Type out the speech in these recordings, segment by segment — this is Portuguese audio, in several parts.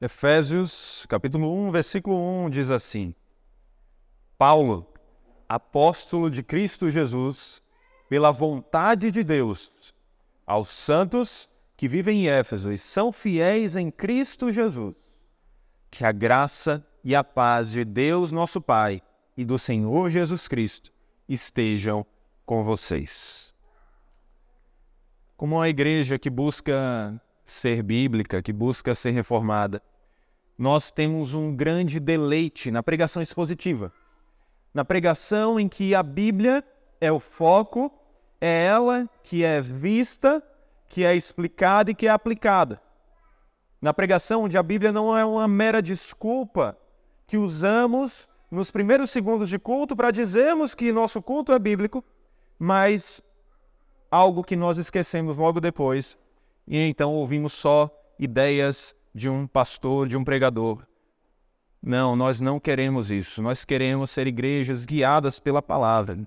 Efésios, capítulo 1, versículo 1 diz assim: Paulo, apóstolo de Cristo Jesus, pela vontade de Deus, aos santos que vivem em Éfeso e são fiéis em Cristo Jesus, que a graça e a paz de Deus, nosso Pai, e do Senhor Jesus Cristo estejam com vocês. Como uma igreja que busca ser bíblica, que busca ser reformada, nós temos um grande deleite na pregação expositiva. Na pregação em que a Bíblia é o foco, é ela que é vista, que é explicada e que é aplicada. Na pregação onde a Bíblia não é uma mera desculpa que usamos nos primeiros segundos de culto para dizermos que nosso culto é bíblico, mas algo que nós esquecemos logo depois, e então ouvimos só ideias de um pastor, de um pregador. Não, nós não queremos isso. Nós queremos ser igrejas guiadas pela palavra.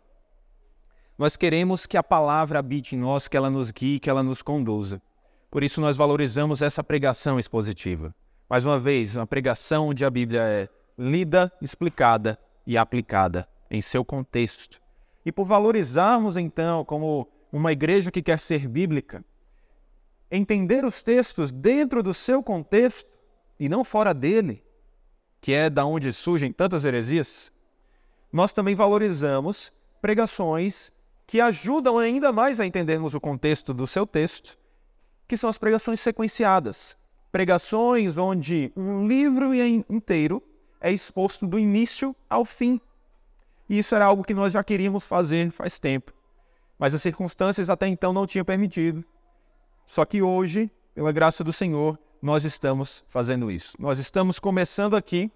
Nós queremos que a palavra habite em nós, que ela nos guie, que ela nos conduza. Por isso nós valorizamos essa pregação expositiva. Mais uma vez, uma pregação onde a Bíblia é lida, explicada e aplicada em seu contexto. E por valorizarmos então como uma igreja que quer ser bíblica, entender os textos dentro do seu contexto e não fora dele, que é da onde surgem tantas heresias, nós também valorizamos pregações que ajudam ainda mais a entendermos o contexto do seu texto, que são as pregações sequenciadas. Pregações onde um livro inteiro é exposto do início ao fim. E isso era algo que nós já queríamos fazer faz tempo, mas as circunstâncias até então não tinham permitido. Só que hoje, pela graça do Senhor, nós estamos fazendo isso. Nós estamos começando aqui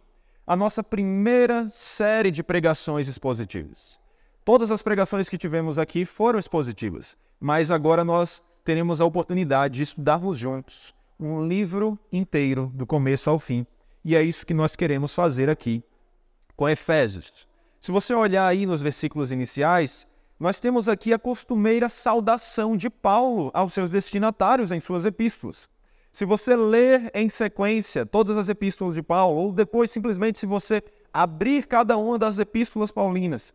a nossa primeira série de pregações expositivas. Todas as pregações que tivemos aqui foram expositivas, mas agora nós teremos a oportunidade de estudarmos juntos um livro inteiro, do começo ao fim. E é isso que nós queremos fazer aqui com Efésios. Se você olhar aí nos versículos iniciais, nós temos aqui a costumeira saudação de Paulo aos seus destinatários em suas epístolas. Se você ler em sequência todas as epístolas de Paulo, ou depois simplesmente se você abrir cada uma das epístolas paulinas,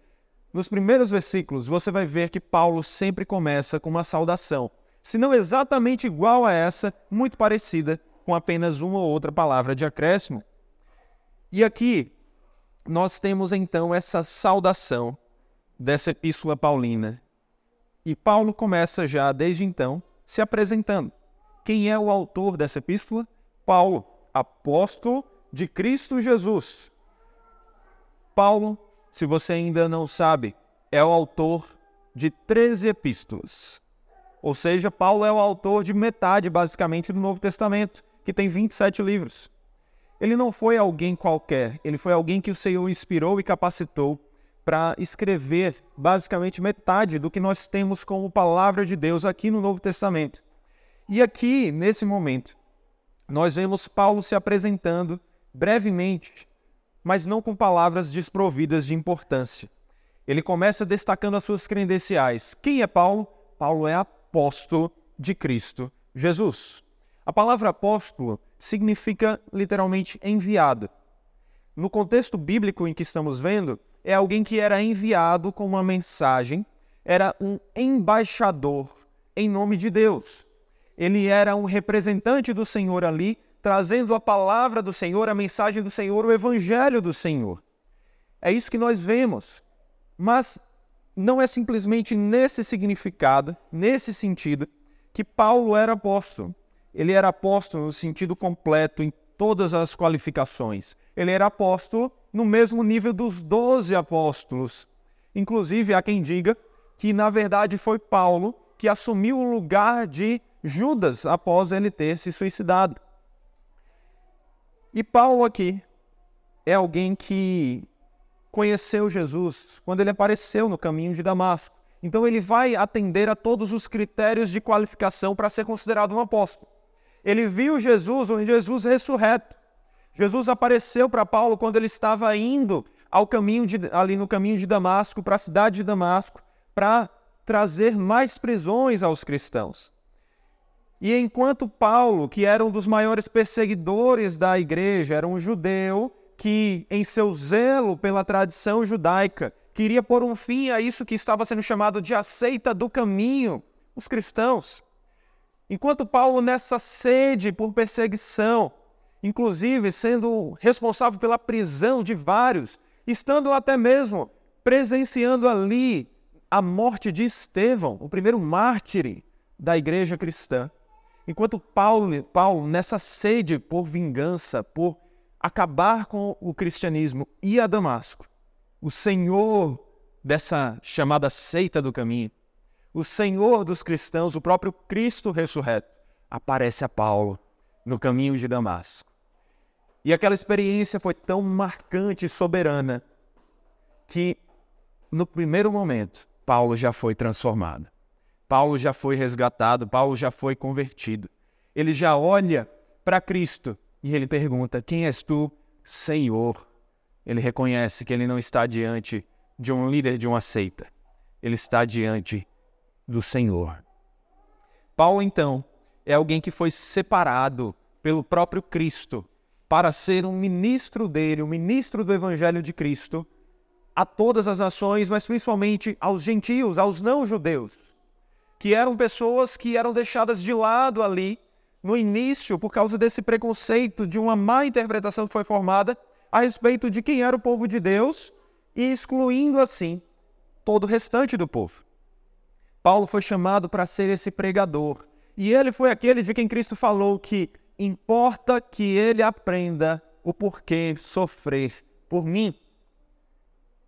nos primeiros versículos você vai ver que Paulo sempre começa com uma saudação, se não exatamente igual a essa, muito parecida, com apenas uma ou outra palavra de acréscimo. E aqui nós temos então essa saudação dessa epístola paulina. E Paulo começa já desde então se apresentando. Quem é o autor dessa epístola? Paulo, apóstolo de Cristo Jesus. Paulo, se você ainda não sabe, é o autor de 13 epístolas. Ou seja, Paulo é o autor de metade, basicamente, do Novo Testamento, que tem 27 livros. Ele não foi alguém qualquer, ele foi alguém que o Senhor inspirou e capacitou para escrever basicamente metade do que nós temos como palavra de Deus aqui no Novo Testamento. E aqui, nesse momento, nós vemos Paulo se apresentando brevemente, mas não com palavras desprovidas de importância. Ele começa destacando as suas credenciais. Quem é Paulo? Paulo é apóstolo de Cristo Jesus. A palavra apóstolo significa literalmente enviado. No contexto bíblico em que estamos vendo, é alguém que era enviado com uma mensagem, era um embaixador em nome de Deus. Ele era um representante do Senhor ali, trazendo a palavra do Senhor, a mensagem do Senhor, o evangelho do Senhor. É isso que nós vemos. Mas não é simplesmente nesse significado, nesse sentido, que Paulo era apóstolo. Ele era apóstolo no sentido completo, em todas as qualificações. Ele era apóstolo no mesmo nível dos doze apóstolos. Inclusive, há quem diga que, na verdade, foi Paulo que assumiu o lugar de Judas após ele ter se suicidado. E Paulo aqui é alguém que conheceu Jesus quando ele apareceu no caminho de Damasco. Então ele vai atender a todos os critérios de qualificação para ser considerado um apóstolo. Ele viu Jesus, um Jesus ressurreto. Jesus apareceu para Paulo quando ele estava indo ao caminho de, ali no caminho de Damasco, para a cidade de Damasco, para trazer mais prisões aos cristãos. E enquanto Paulo, que era um dos maiores perseguidores da igreja, era um judeu que, em seu zelo pela tradição judaica, queria pôr um fim a isso que estava sendo chamado de aceita do caminho, os cristãos. Enquanto Paulo, nessa sede por perseguição, inclusive sendo responsável pela prisão de vários, estando até mesmo presenciando ali a morte de Estevão, o primeiro mártir da igreja cristã. Enquanto Paulo, Paulo, nessa sede por vingança, por acabar com o cristianismo, ia a Damasco, o Senhor dessa chamada seita do caminho, o Senhor dos cristãos, o próprio Cristo ressurreto, aparece a Paulo no caminho de Damasco. E aquela experiência foi tão marcante e soberana que, no primeiro momento, Paulo já foi transformado. Paulo já foi resgatado, Paulo já foi convertido. Ele já olha para Cristo e ele pergunta: Quem és tu, Senhor? Ele reconhece que ele não está diante de um líder de uma seita, ele está diante do Senhor. Paulo, então, é alguém que foi separado pelo próprio Cristo para ser um ministro dele, um ministro do Evangelho de Cristo a todas as nações, mas principalmente aos gentios, aos não-judeus, que eram pessoas que eram deixadas de lado ali no início por causa desse preconceito, de uma má interpretação que foi formada a respeito de quem era o povo de Deus e excluindo assim todo o restante do povo. Paulo foi chamado para ser esse pregador, e ele foi aquele de quem Cristo falou que importa que ele aprenda o porquê sofrer por mim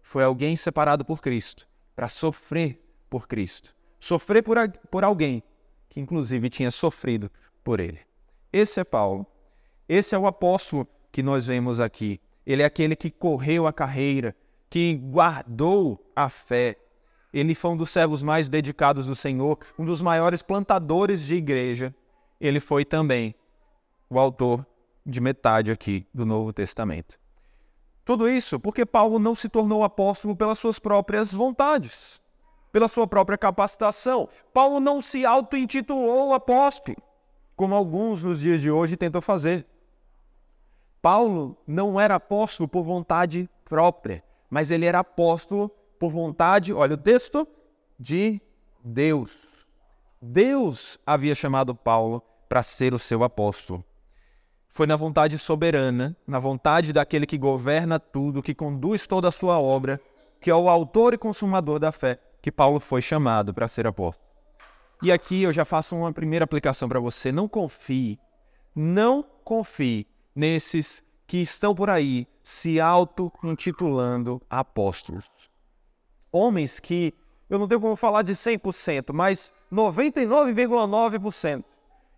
foi alguém separado por Cristo, para sofrer por Cristo. Sofrer por, por alguém que, inclusive, tinha sofrido por ele. Esse é Paulo. Esse é o apóstolo que nós vemos aqui. Ele é aquele que correu a carreira, que guardou a fé. Ele foi um dos servos mais dedicados do Senhor, um dos maiores plantadores de igreja. Ele foi também o autor de metade aqui do Novo Testamento. Tudo isso porque Paulo não se tornou apóstolo pelas suas próprias vontades, pela sua própria capacitação. Paulo não se auto-intitulou apóstolo, como alguns nos dias de hoje tentam fazer. Paulo não era apóstolo por vontade própria, mas ele era apóstolo por vontade, olha o texto, de Deus. Deus havia chamado Paulo para ser o seu apóstolo foi na vontade soberana, na vontade daquele que governa tudo, que conduz toda a sua obra, que é o autor e consumador da fé, que Paulo foi chamado para ser apóstolo. E aqui eu já faço uma primeira aplicação para você. Não confie, não confie nesses que estão por aí se auto-intitulando apóstolos. Homens que, eu não tenho como falar de 100%, mas 99,9%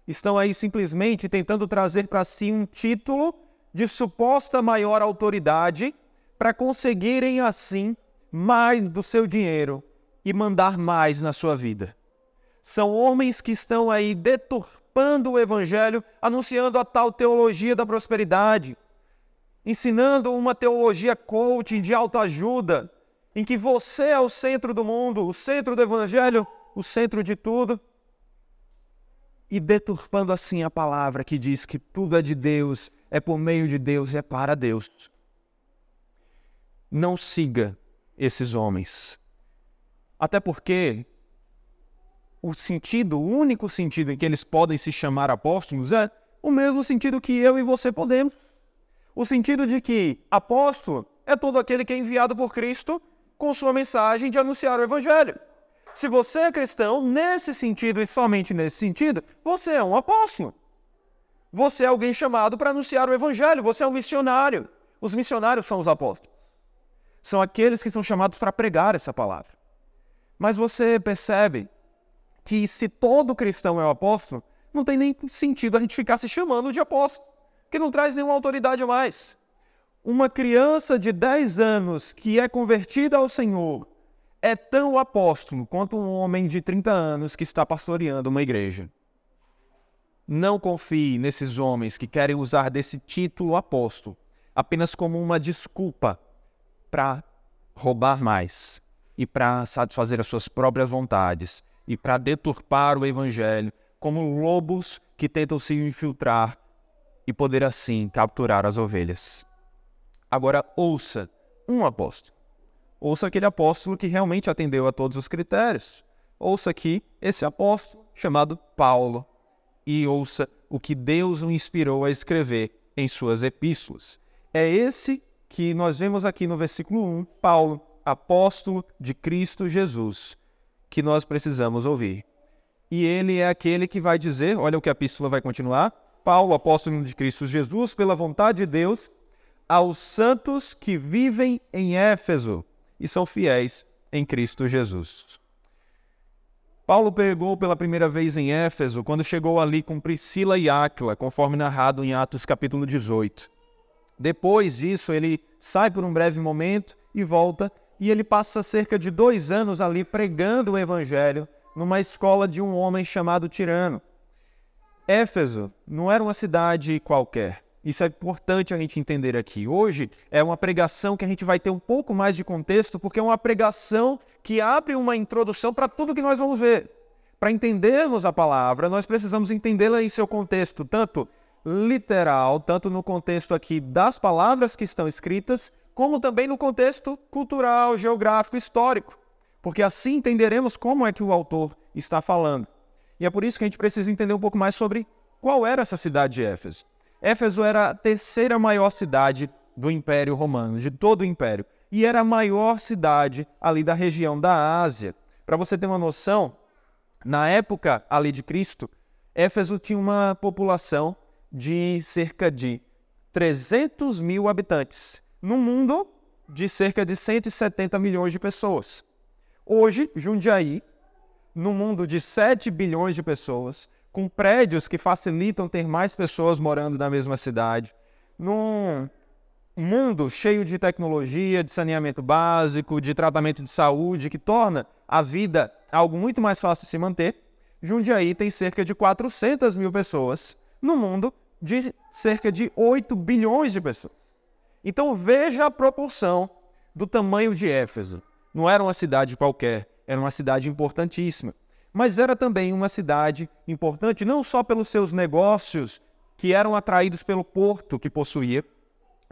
estão aí simplesmente tentando trazer para si um título de suposta maior autoridade para conseguirem assim mais do seu dinheiro e mandar mais na sua vida. São homens que estão aí deturpando o evangelho, anunciando a tal teologia da prosperidade, ensinando uma teologia coaching de autoajuda, em que você é o centro do mundo, o centro do evangelho, o centro de tudo e deturpando assim a palavra que diz que tudo é de Deus, é por meio de Deus e é para Deus. Não siga esses homens. Até porque o sentido, o único sentido em que eles podem se chamar apóstolos é o mesmo sentido que eu e você podemos. O sentido de que apóstolo é todo aquele que é enviado por Cristo com sua mensagem de anunciar o evangelho. Se você é cristão, nesse sentido e somente nesse sentido, você é um apóstolo. Você é alguém chamado para anunciar o evangelho, você é um missionário. Os missionários são os apóstolos. São aqueles que são chamados para pregar essa palavra. Mas você percebe que se todo cristão é um apóstolo, não tem nem sentido a gente ficar se chamando de apóstolo, que não traz nenhuma autoridade a mais. Uma criança de 10 anos que é convertida ao Senhor é tão apóstolo quanto um homem de 30 anos que está pastoreando uma igreja. Não confie nesses homens que querem usar desse título apóstolo apenas como uma desculpa para roubar mais e para satisfazer as suas próprias vontades e para deturpar o evangelho como lobos que tentam se infiltrar e poder assim capturar as ovelhas. Agora ouça um apóstolo. Ouça aquele apóstolo que realmente atendeu a todos os critérios. Ouça aqui esse apóstolo chamado Paulo e ouça o que Deus o inspirou a escrever em suas epístolas. É esse que nós vemos aqui no versículo 1, Paulo, apóstolo de Cristo Jesus, que nós precisamos ouvir. E ele é aquele que vai dizer, olha o que a epístola vai continuar, Paulo, apóstolo de Cristo Jesus, pela vontade de Deus, aos santos que vivem em Éfeso e são fiéis em Cristo Jesus. Paulo pregou pela primeira vez em Éfeso quando chegou ali com Priscila e Áquila, conforme narrado em Atos capítulo 18. Depois disso, ele sai por um breve momento e volta, e ele passa cerca de dois anos ali pregando o evangelho numa escola de um homem chamado Tirano. Éfeso não era uma cidade qualquer. Isso é importante a gente entender aqui. Hoje é uma pregação que a gente vai ter um pouco mais de contexto, porque é uma pregação que abre uma introdução para tudo que nós vamos ver. Para entendermos a palavra, nós precisamos entendê-la em seu contexto, tanto literal, tanto no contexto aqui das palavras que estão escritas, como também no contexto cultural, geográfico, histórico. Porque assim entenderemos como é que o autor está falando. E é por isso que a gente precisa entender um pouco mais sobre qual era essa cidade de Éfeso. Éfeso era a terceira maior cidade do Império Romano, de todo o Império, e era a maior cidade ali da região da Ásia. Para você ter uma noção, na época ali de Cristo, Éfeso tinha uma população de cerca de 300 mil habitantes, no mundo de cerca de 170 milhões de pessoas. Hoje, Jundiaí, no mundo de 7 bilhões de pessoas, com prédios que facilitam ter mais pessoas morando na mesma cidade, num mundo cheio de tecnologia, de saneamento básico, de tratamento de saúde, que torna a vida algo muito mais fácil de se manter, Jundiaí tem cerca de 400 mil pessoas no mundo de cerca de 8 bilhões de pessoas. Então veja a proporção do tamanho de Éfeso. Não era uma cidade qualquer, era uma cidade importantíssima mas era também uma cidade importante não só pelos seus negócios, que eram atraídos pelo porto que possuía,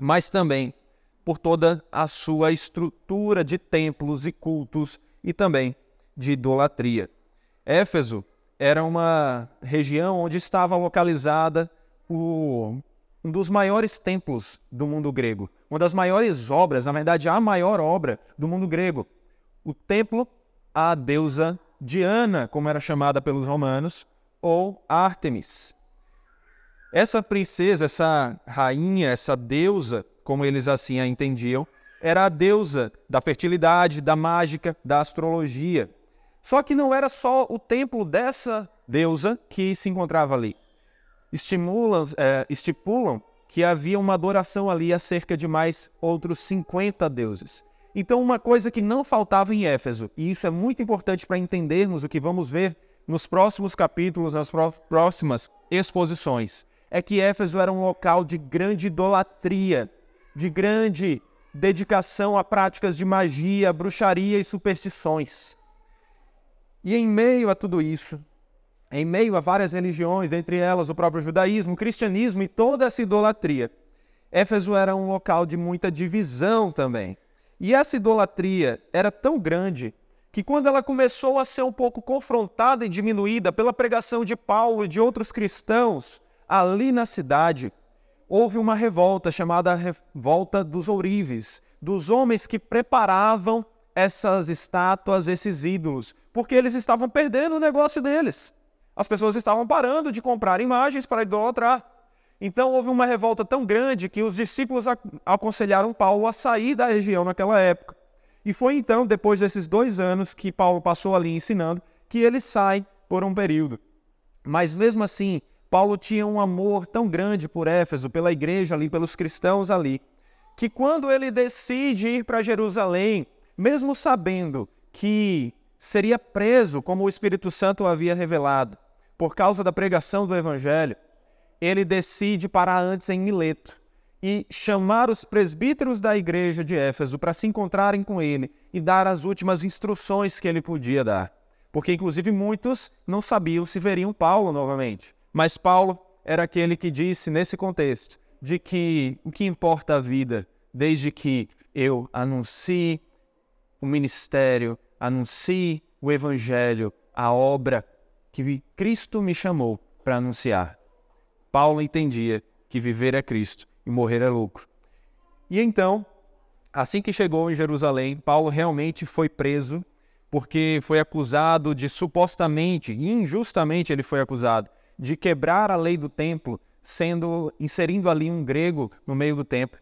mas também por toda a sua estrutura de templos e cultos e também de idolatria. Éfeso era uma região onde estava localizada o, um dos maiores templos do mundo grego, uma das maiores obras, na verdade, a maior obra do mundo grego, o templo à deusa Diana, como era chamada pelos romanos, ou Ártemis. Essa princesa, essa rainha, essa deusa, como eles assim a entendiam, era a deusa da fertilidade, da mágica, da astrologia. Só que não era só o templo dessa deusa que se encontrava ali. Estimulam, é, estipulam que havia uma adoração ali a cerca de mais outros 50 deuses. Então, uma coisa que não faltava em Éfeso, e isso é muito importante para entendermos o que vamos ver nos próximos capítulos, nas próximas exposições, é que Éfeso era um local de grande idolatria, de grande dedicação a práticas de magia, bruxaria e superstições. E em meio a tudo isso, em meio a várias religiões, dentre elas o próprio judaísmo, o cristianismo e toda essa idolatria, Éfeso era um local de muita divisão também. E essa idolatria era tão grande que quando ela começou a ser um pouco confrontada e diminuída pela pregação de Paulo e de outros cristãos ali na cidade, houve uma revolta chamada Revolta dos Ourives, dos homens que preparavam essas estátuas, esses ídolos, porque eles estavam perdendo o negócio deles. As pessoas estavam parando de comprar imagens para idolatrar. Então houve uma revolta tão grande que os discípulos aconselharam Paulo a sair da região naquela época. E foi então, depois desses dois anos que Paulo passou ali ensinando, que ele sai por um período. Mas mesmo assim, Paulo tinha um amor tão grande por Éfeso, pela igreja ali, pelos cristãos ali, que quando ele decide ir para Jerusalém, mesmo sabendo que seria preso, como o Espírito Santo havia revelado, por causa da pregação do evangelho, ele decide parar antes em Mileto e chamar os presbíteros da igreja de Éfeso para se encontrarem com ele e dar as últimas instruções que ele podia dar. porque inclusive muitos não sabiam se veriam Paulo novamente. Mas Paulo era aquele que disse nesse contexto de que o que importa a vida, desde que eu anuncie o ministério, anuncie o evangelho, a obra que Cristo me chamou para anunciar. Paulo entendia que viver é Cristo e morrer é lucro. E então, assim que chegou em Jerusalém, Paulo realmente foi preso porque foi acusado de supostamente, injustamente ele foi acusado, de quebrar a lei do templo, sendo inserindo ali um grego no meio do templo.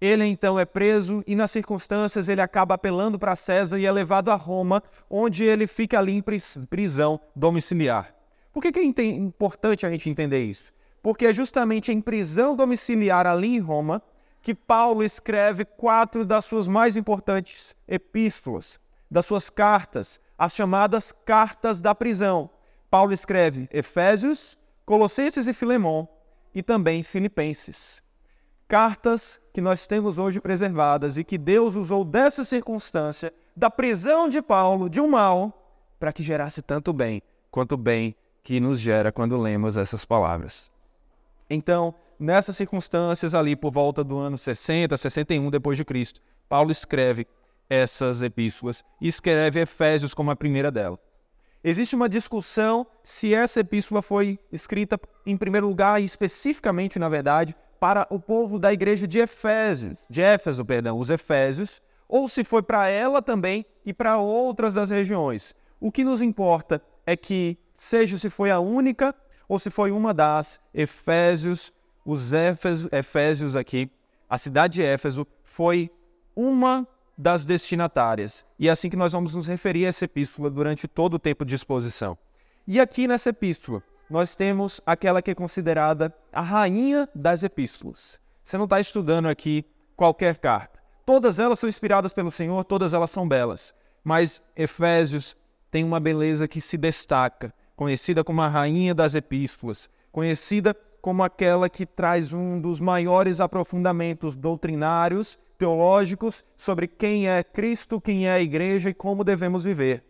Ele então é preso e nas circunstâncias ele acaba apelando para César e é levado a Roma, onde ele fica ali em prisão domiciliar. Por que, que é importante a gente entender isso? Porque é justamente em prisão domiciliar ali em Roma que Paulo escreve quatro das suas mais importantes epístolas, das suas cartas, as chamadas cartas da prisão. Paulo escreve Efésios, Colossenses e Filemão e também Filipenses. Cartas que nós temos hoje preservadas e que Deus usou dessa circunstância, da prisão de Paulo, de um mal, para que gerasse tanto bem quanto bem que nos gera quando lemos essas palavras. Então, nessas circunstâncias ali por volta do ano 60, 61 depois de Cristo, Paulo escreve essas epístolas e escreve Efésios como a primeira delas. Existe uma discussão se essa epístola foi escrita em primeiro lugar e especificamente, na verdade, para o povo da igreja de Efésios, de Éfeso, perdão, os Efésios, ou se foi para ela também e para outras das regiões. O que nos importa é que, seja se foi a única ou se foi uma das, Efésios, os Efésios aqui, a cidade de Éfeso, foi uma das destinatárias. E é assim que nós vamos nos referir a essa epístola durante todo o tempo de exposição. E aqui nessa epístola, nós temos aquela que é considerada a rainha das epístolas. Você não está estudando aqui qualquer carta. Todas elas são inspiradas pelo Senhor, todas elas são belas. Mas Efésios tem uma beleza que se destaca, conhecida como a rainha das epístolas, conhecida como aquela que traz um dos maiores aprofundamentos doutrinários teológicos sobre quem é Cristo, quem é a igreja e como devemos viver.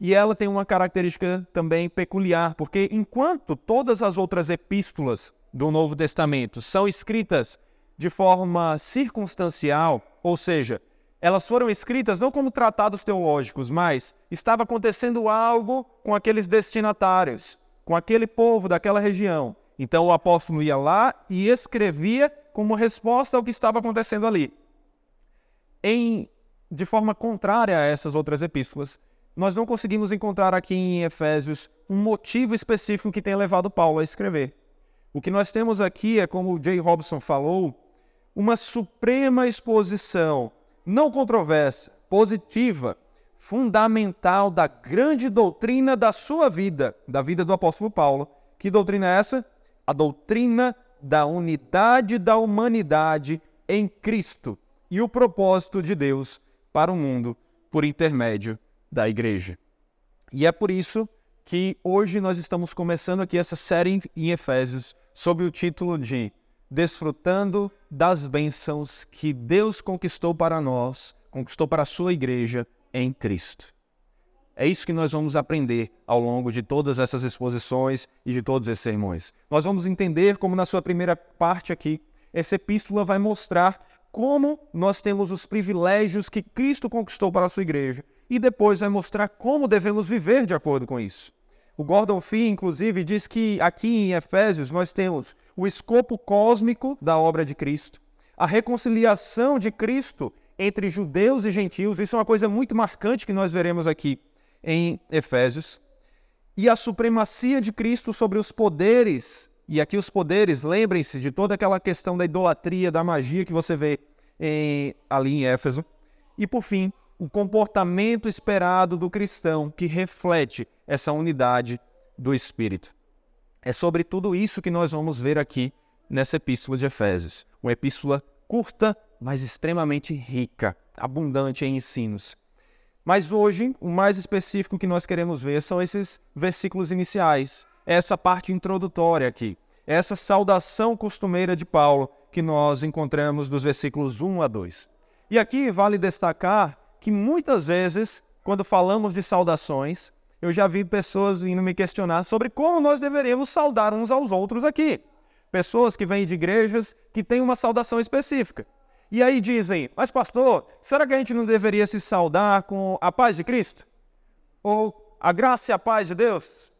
E ela tem uma característica também peculiar, porque enquanto todas as outras epístolas do Novo Testamento são escritas de forma circunstancial, ou seja, elas foram escritas não como tratados teológicos, mas estava acontecendo algo com aqueles destinatários, com aquele povo daquela região. Então o apóstolo ia lá e escrevia como resposta ao que estava acontecendo ali. Em, de forma contrária a essas outras epístolas, nós não conseguimos encontrar aqui em Efésios um motivo específico que tenha levado Paulo a escrever. O que nós temos aqui é, como o Jay Robson falou, uma suprema exposição, não controversa, positiva, fundamental da grande doutrina da sua vida, da vida do apóstolo Paulo. Que doutrina é essa? A doutrina da unidade da humanidade em Cristo e o propósito de Deus para o mundo por intermédio da igreja. E é por isso que hoje nós estamos começando aqui essa série em Efésios sob o título de Desfrutando das bênçãos que Deus conquistou para nós, conquistou para a sua igreja em Cristo. É isso que nós vamos aprender ao longo de todas essas exposições e de todos esses sermões. Nós vamos entender como, na sua primeira parte aqui, essa epístola vai mostrar como nós temos os privilégios que Cristo conquistou para a sua igreja e depois vai mostrar como devemos viver de acordo com isso. O Gordon Fee, inclusive, diz que aqui em Efésios nós temos o escopo cósmico da obra de Cristo, a reconciliação de Cristo entre judeus e gentios, isso é uma coisa muito marcante que nós veremos aqui em Efésios, e a supremacia de Cristo sobre os poderes. E aqui os poderes, lembrem-se de toda aquela questão da idolatria, da magia que você vê em, ali em Éfeso. E por fim, o comportamento esperado do cristão que reflete essa unidade do Espírito. É sobre tudo isso que nós vamos ver aqui nessa epístola de Efésios. Uma epístola curta, mas extremamente rica, abundante em ensinos. Mas hoje, o mais específico que nós queremos ver são esses versículos iniciais, essa parte introdutória aqui, essa saudação costumeira de Paulo que nós encontramos dos versículos 1 a 2. E aqui vale destacar que muitas vezes, quando falamos de saudações, eu já vi pessoas vindo me questionar sobre como nós deveríamos saudar uns aos outros aqui. Pessoas que vêm de igrejas que têm uma saudação específica. E aí dizem, mas pastor, será que a gente não deveria se saudar com a paz de Cristo? Ou a graça e a paz de Deus?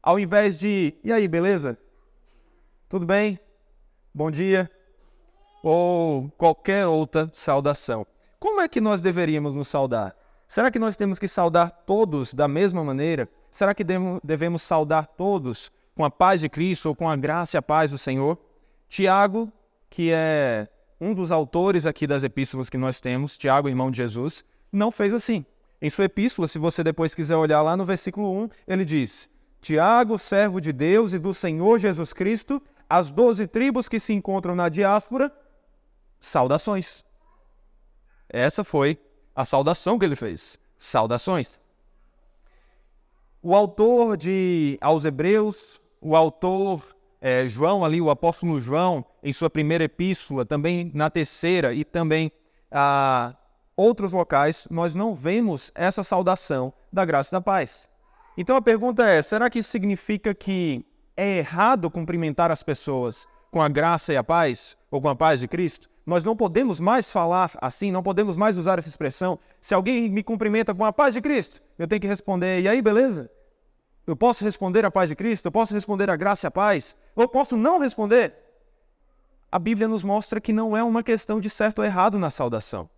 Ao invés de, e aí, beleza? Tudo bem? Bom dia? Ou qualquer outra saudação. Como é que nós deveríamos nos saudar? Será que nós temos que saudar todos da mesma maneira? Será que devemos saudar todos com a paz de Cristo ou com a graça e a paz do Senhor? Tiago, que é um dos autores aqui das epístolas que nós temos, Tiago, irmão de Jesus, não fez assim. Em sua epístola, se você depois quiser olhar lá no versículo 1, ele diz: Tiago, servo de Deus e do Senhor Jesus Cristo, as doze tribos que se encontram na diáspora, saudações. Essa foi a saudação que ele fez. Saudações. O autor de aos Hebreus, o autor é, João ali, o apóstolo João, em sua primeira epístola, também na terceira e também a outros locais, nós não vemos essa saudação da graça e da paz. Então a pergunta é: será que isso significa que é errado cumprimentar as pessoas com a graça e a paz, ou com a paz de Cristo? Nós não podemos mais falar assim, não podemos mais usar essa expressão. Se alguém me cumprimenta com a paz de Cristo, eu tenho que responder: e aí, beleza? Eu posso responder a paz de Cristo? Eu posso responder a graça e a paz? Ou eu posso não responder? A Bíblia nos mostra que não é uma questão de certo ou errado na saudação.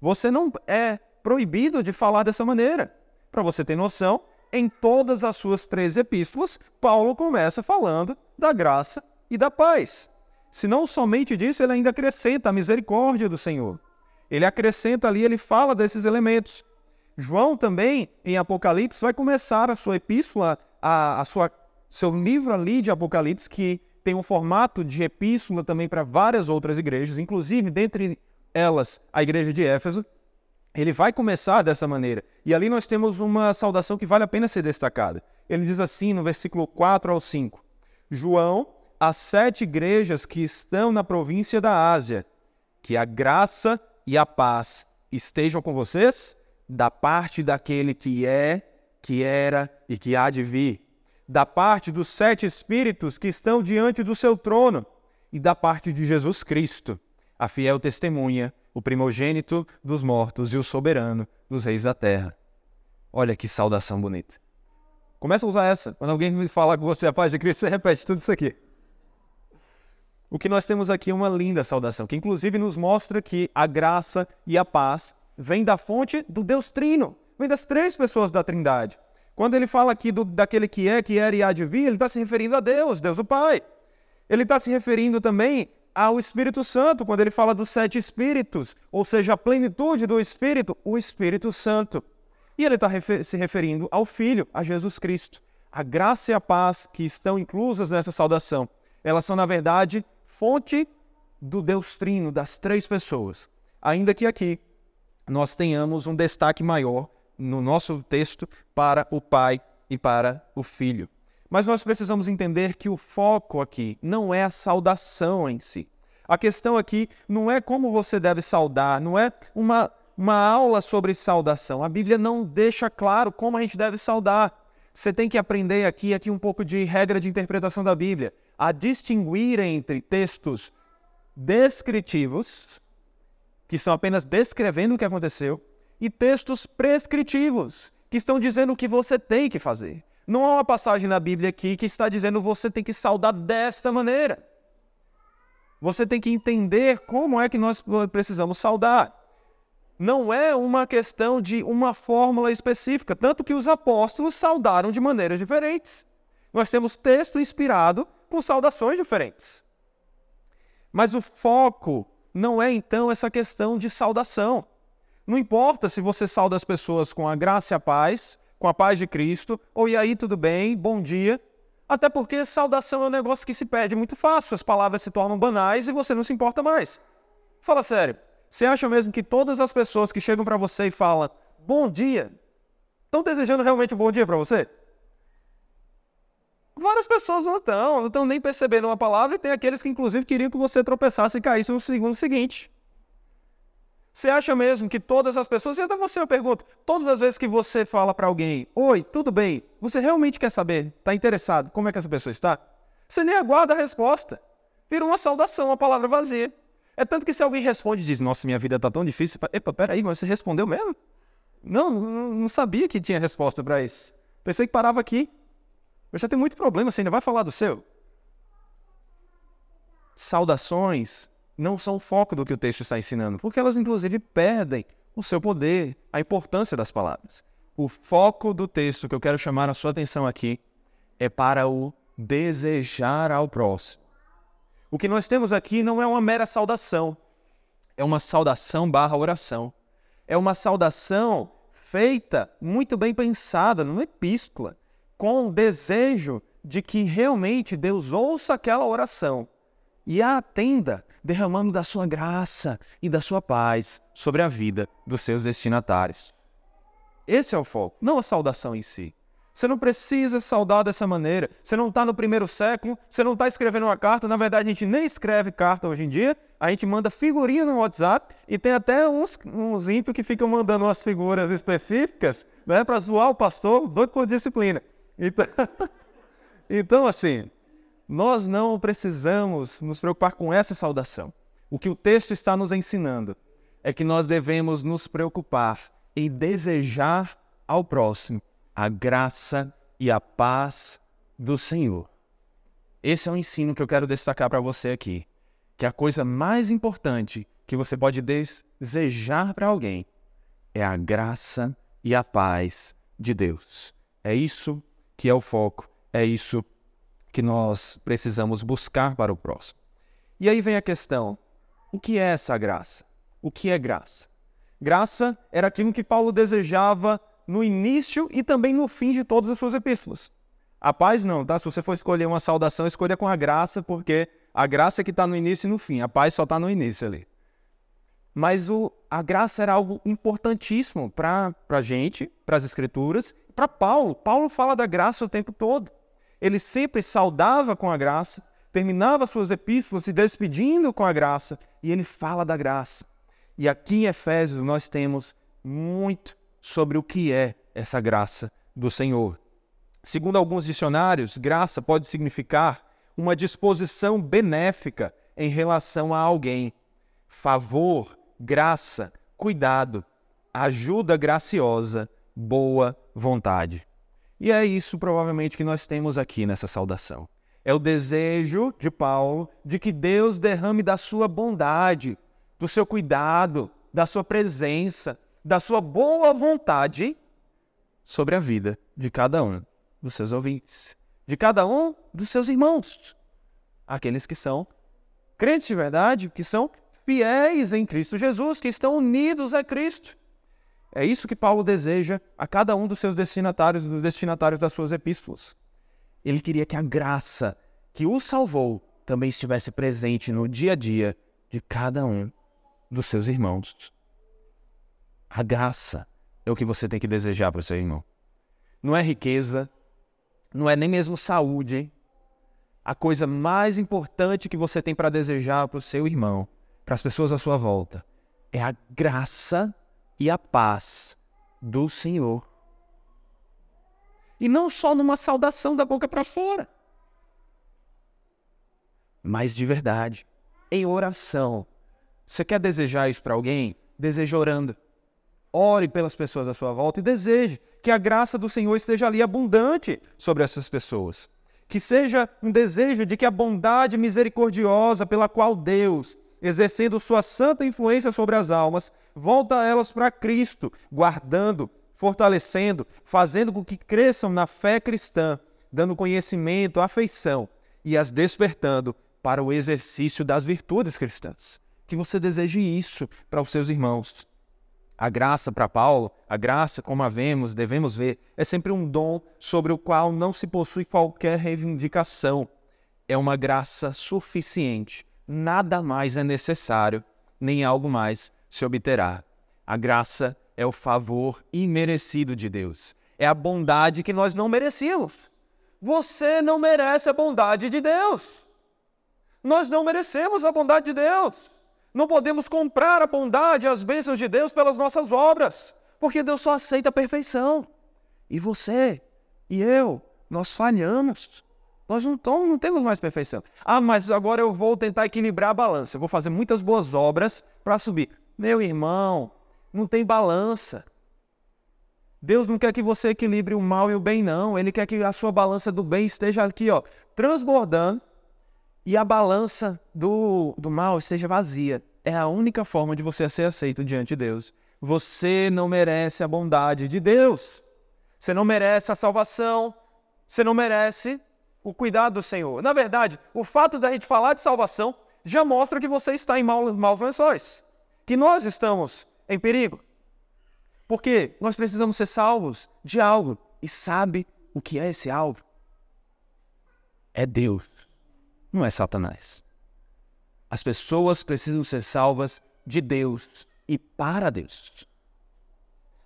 Você não é proibido de falar dessa maneira. Para você ter noção, em todas as suas três epístolas, Paulo começa falando da graça e da paz. Se não somente disso, ele ainda acrescenta a misericórdia do Senhor. Ele acrescenta ali, ele fala desses elementos. João também, em Apocalipse, vai começar a sua epístola, a, a sua, seu livro ali de Apocalipse, que tem um formato de epístola também para várias outras igrejas, inclusive dentre elas a igreja de Éfeso. Ele vai começar dessa maneira. E ali nós temos uma saudação que vale a pena ser destacada. Ele diz assim no versículo 4 ao 5: João, as sete igrejas que estão na província da Ásia, que a graça e a paz estejam com vocês da parte daquele que é, que era e que há de vir, da parte dos sete espíritos que estão diante do seu trono e da parte de Jesus Cristo, a fiel testemunha, o primogênito dos mortos e o soberano dos reis da terra. Olha que saudação bonita. Começa a usar essa. Quando alguém me falar com você a paz de Cristo, você repete tudo isso aqui. O que nós temos aqui é uma linda saudação, que inclusive nos mostra que a graça e a paz vem da fonte do Deus Trino, vem das três pessoas da Trindade. Quando ele fala aqui do, daquele que é, que era e há de vir, ele está se referindo a Deus, Deus o Pai. Ele está se referindo também ao Espírito Santo, quando ele fala dos sete Espíritos, ou seja, a plenitude do Espírito, o Espírito Santo. E ele está refer se referindo ao Filho, a Jesus Cristo. A graça e a paz que estão inclusas nessa saudação, elas são, na verdade, fonte do Deus Trino, das três pessoas. Ainda que aqui nós tenhamos um destaque maior no nosso texto para o pai e para o filho. Mas nós precisamos entender que o foco aqui não é a saudação em si. A questão aqui não é como você deve saudar, não é uma, uma aula sobre saudação. A Bíblia não deixa claro como a gente deve saudar. Você tem que aprender aqui, aqui um pouco de regra de interpretação da Bíblia, a distinguir entre textos descritivos que estão apenas descrevendo o que aconteceu, e textos prescritivos, que estão dizendo o que você tem que fazer. Não há uma passagem na Bíblia aqui que está dizendo você tem que saudar desta maneira. Você tem que entender como é que nós precisamos saudar. Não é uma questão de uma fórmula específica, tanto que os apóstolos saudaram de maneiras diferentes. Nós temos texto inspirado com saudações diferentes. Mas o foco não é então essa questão de saudação. Não importa se você sauda as pessoas com a graça e a paz, com a paz de Cristo, ou e aí tudo bem, bom dia. Até porque saudação é um negócio que se perde muito fácil, as palavras se tornam banais e você não se importa mais. Fala sério, você acha mesmo que todas as pessoas que chegam para você e falam bom dia, estão desejando realmente um bom dia para você? Várias pessoas não estão, não estão nem percebendo uma palavra, e tem aqueles que, inclusive, queriam que você tropeçasse e caísse no segundo seguinte. Você acha mesmo que todas as pessoas, e até você eu pergunto, todas as vezes que você fala para alguém, oi, tudo bem, você realmente quer saber, está interessado, como é que essa pessoa está? Você nem aguarda a resposta. Vira uma saudação, uma palavra vazia. É tanto que se alguém responde e diz, nossa, minha vida está tão difícil, epa, peraí, mas você respondeu mesmo? Não, não, não sabia que tinha resposta para isso. Pensei que parava aqui. Você tem muito problema, você ainda vai falar do seu? Saudações não são o foco do que o texto está ensinando, porque elas inclusive perdem o seu poder, a importância das palavras. O foco do texto que eu quero chamar a sua atenção aqui é para o desejar ao próximo. O que nós temos aqui não é uma mera saudação, é uma saudação barra oração. É uma saudação feita, muito bem pensada, numa epístola, com o desejo de que realmente Deus ouça aquela oração e a atenda, derramando da sua graça e da sua paz sobre a vida dos seus destinatários. Esse é o foco, não a saudação em si. Você não precisa saudar dessa maneira. Você não está no primeiro século, você não está escrevendo uma carta. Na verdade, a gente nem escreve carta hoje em dia. A gente manda figurinha no WhatsApp e tem até uns, uns ímpios que ficam mandando umas figuras específicas né, para zoar o pastor, doido por disciplina. Então, então, assim, nós não precisamos nos preocupar com essa saudação. O que o texto está nos ensinando é que nós devemos nos preocupar em desejar ao próximo a graça e a paz do Senhor. Esse é o ensino que eu quero destacar para você aqui. Que a coisa mais importante que você pode desejar para alguém é a graça e a paz de Deus. É isso que é o foco, é isso que nós precisamos buscar para o próximo. E aí vem a questão: o que é essa graça? O que é graça? Graça era aquilo que Paulo desejava no início e também no fim de todas as suas epístolas. A paz não, tá? Se você for escolher uma saudação, escolha com a graça, porque a graça é que está no início e no fim, a paz só está no início ali. Mas o, a graça era algo importantíssimo para a gente, para as escrituras, para Paulo. Paulo fala da graça o tempo todo. Ele sempre saudava com a graça, terminava suas epístolas se despedindo com a graça, e ele fala da graça. E aqui em Efésios nós temos muito sobre o que é essa graça do Senhor. Segundo alguns dicionários, graça pode significar uma disposição benéfica em relação a alguém, favor, graça, cuidado, ajuda graciosa, boa vontade. E é isso provavelmente que nós temos aqui nessa saudação. É o desejo de Paulo de que Deus derrame da sua bondade, do seu cuidado, da sua presença, da sua boa vontade sobre a vida de cada um dos seus ouvintes, de cada um dos seus irmãos, aqueles que são crentes de verdade, que são fiéis em Cristo Jesus, que estão unidos a Cristo. É isso que Paulo deseja a cada um dos seus destinatários, dos destinatários das suas epístolas. Ele queria que a graça que o salvou também estivesse presente no dia a dia de cada um dos seus irmãos. A graça é o que você tem que desejar para o seu irmão. Não é riqueza, não é nem mesmo saúde. A coisa mais importante que você tem para desejar para o seu irmão, para as pessoas à sua volta, é a graça e a paz do Senhor. E não só numa saudação da boca para fora, mas de verdade, em oração. Você quer desejar isso para alguém? Deseja orando. Ore pelas pessoas à sua volta e deseje que a graça do Senhor esteja ali abundante sobre essas pessoas. Que seja um desejo de que a bondade misericordiosa pela qual Deus, exercendo sua santa influência sobre as almas, volta elas para Cristo, guardando, fortalecendo, fazendo com que cresçam na fé cristã, dando conhecimento, afeição e as despertando para o exercício das virtudes cristãs. Que você deseje isso para os seus irmãos. A graça para Paulo, a graça, como a vemos, devemos ver, é sempre um dom sobre o qual não se possui qualquer reivindicação. É uma graça suficiente. Nada mais é necessário, nem algo mais se obterá. A graça é o favor imerecido de Deus. É a bondade que nós não merecemos. Você não merece a bondade de Deus. Nós não merecemos a bondade de Deus. Não podemos comprar a bondade e as bênçãos de Deus pelas nossas obras, porque Deus só aceita a perfeição. E você e eu, nós falhamos. Nós não, não temos mais perfeição. Ah, mas agora eu vou tentar equilibrar a balança. Eu vou fazer muitas boas obras para subir. Meu irmão, não tem balança. Deus não quer que você equilibre o mal e o bem, não. Ele quer que a sua balança do bem esteja aqui, ó, transbordando e a balança do, do mal esteja vazia. É a única forma de você ser aceito diante de Deus. Você não merece a bondade de Deus. Você não merece a salvação. Você não merece o cuidado do Senhor. Na verdade, o fato da gente falar de salvação já mostra que você está em maus, maus lençóis. Que nós estamos em perigo. Porque nós precisamos ser salvos de algo. E sabe o que é esse algo? É Deus não é Satanás. As pessoas precisam ser salvas de Deus e para Deus.